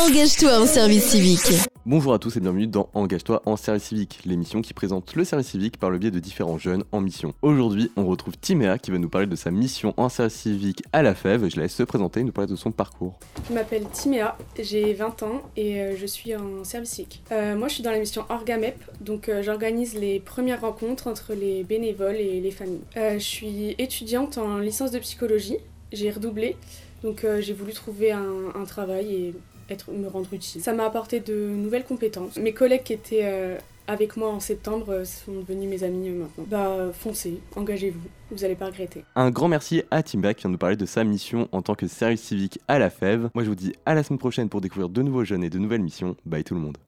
Engage-toi en service civique. Bonjour à tous et bienvenue dans Engage-toi en service civique, l'émission qui présente le service civique par le biais de différents jeunes en mission. Aujourd'hui, on retrouve Timéa qui va nous parler de sa mission en service civique à la Fève. Je la laisse se présenter et nous parler de son parcours. Je m'appelle Timéa, j'ai 20 ans et euh, je suis en service civique. Euh, moi, je suis dans la mission Orgamep, donc euh, j'organise les premières rencontres entre les bénévoles et les familles. je suis étudiante en licence de psychologie, j'ai redoublé, donc j'ai voulu trouver un, un travail et être, me rendre utile. Ça m'a apporté de nouvelles compétences. Mes collègues qui étaient euh, avec moi en septembre euh, sont devenus mes amis euh, maintenant. Bah foncez, engagez-vous, vous n'allez pas regretter. Un grand merci à Timba qui vient nous parler de sa mission en tant que service civique à la FEV. Moi je vous dis à la semaine prochaine pour découvrir de nouveaux jeunes et de nouvelles missions. Bye tout le monde.